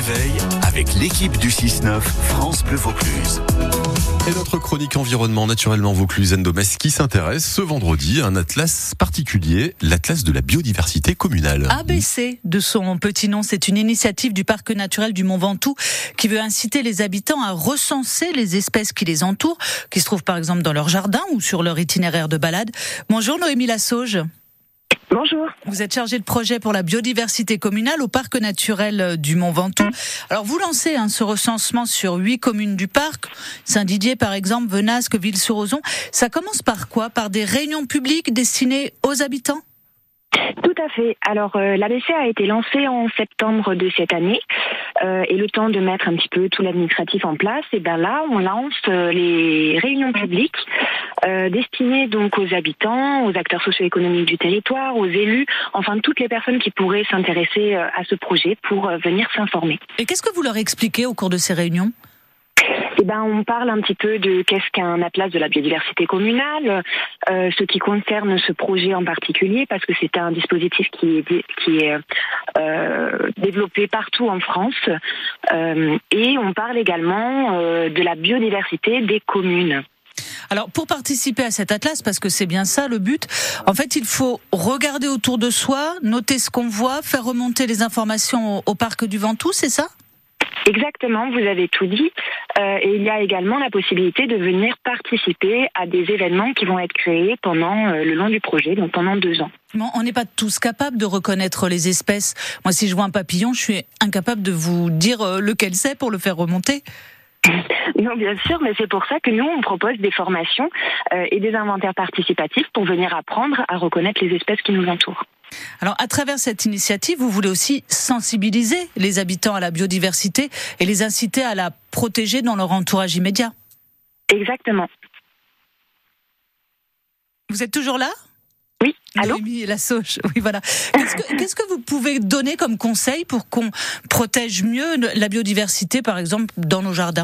réveil avec l'équipe du 6-9 France Bleu Vaucluse. Et notre chronique environnement naturellement Vaucluse Endomès qui s'intéresse ce vendredi à un atlas particulier, l'atlas de la biodiversité communale. ABC de son petit nom, c'est une initiative du parc naturel du Mont Ventoux qui veut inciter les habitants à recenser les espèces qui les entourent, qui se trouvent par exemple dans leur jardin ou sur leur itinéraire de balade. Bonjour Noémie Lassauge. Bonjour. Vous êtes chargé de projet pour la biodiversité communale au parc naturel du Mont Ventoux. Alors vous lancez hein, ce recensement sur huit communes du parc, Saint-Didier par exemple, Venasque, Ville-sur-Ozon. Ça commence par quoi? Par des réunions publiques destinées aux habitants? Tout à fait. Alors euh, l'ABC a été lancé en septembre de cette année euh, et le temps de mettre un petit peu tout l'administratif en place, et ben là on lance euh, les réunions publiques euh, destinées donc aux habitants, aux acteurs socio-économiques du territoire, aux élus, enfin toutes les personnes qui pourraient s'intéresser à ce projet pour venir s'informer. Et qu'est-ce que vous leur expliquez au cours de ces réunions? Eh ben, on parle un petit peu de qu'est-ce qu'un atlas de la biodiversité communale, euh, ce qui concerne ce projet en particulier, parce que c'est un dispositif qui est, qui est euh, développé partout en France. Euh, et on parle également de la biodiversité des communes. Alors pour participer à cet atlas, parce que c'est bien ça le but, en fait il faut regarder autour de soi, noter ce qu'on voit, faire remonter les informations au, au parc du Ventoux, c'est ça? Exactement, vous avez tout dit. Euh, et il y a également la possibilité de venir participer à des événements qui vont être créés pendant euh, le long du projet, donc pendant deux ans. On n'est pas tous capables de reconnaître les espèces. Moi, si je vois un papillon, je suis incapable de vous dire euh, lequel c'est pour le faire remonter. Non, bien sûr, mais c'est pour ça que nous, on propose des formations euh, et des inventaires participatifs pour venir apprendre à reconnaître les espèces qui nous entourent. Alors, à travers cette initiative, vous voulez aussi sensibiliser les habitants à la biodiversité et les inciter à la protéger dans leur entourage immédiat. Exactement. Vous êtes toujours là? Oui, allô? Noémie et la sauge, oui voilà. Qu'est-ce que, qu'est-ce que vous pouvez donner comme conseil pour qu'on protège mieux la biodiversité, par exemple, dans nos jardins?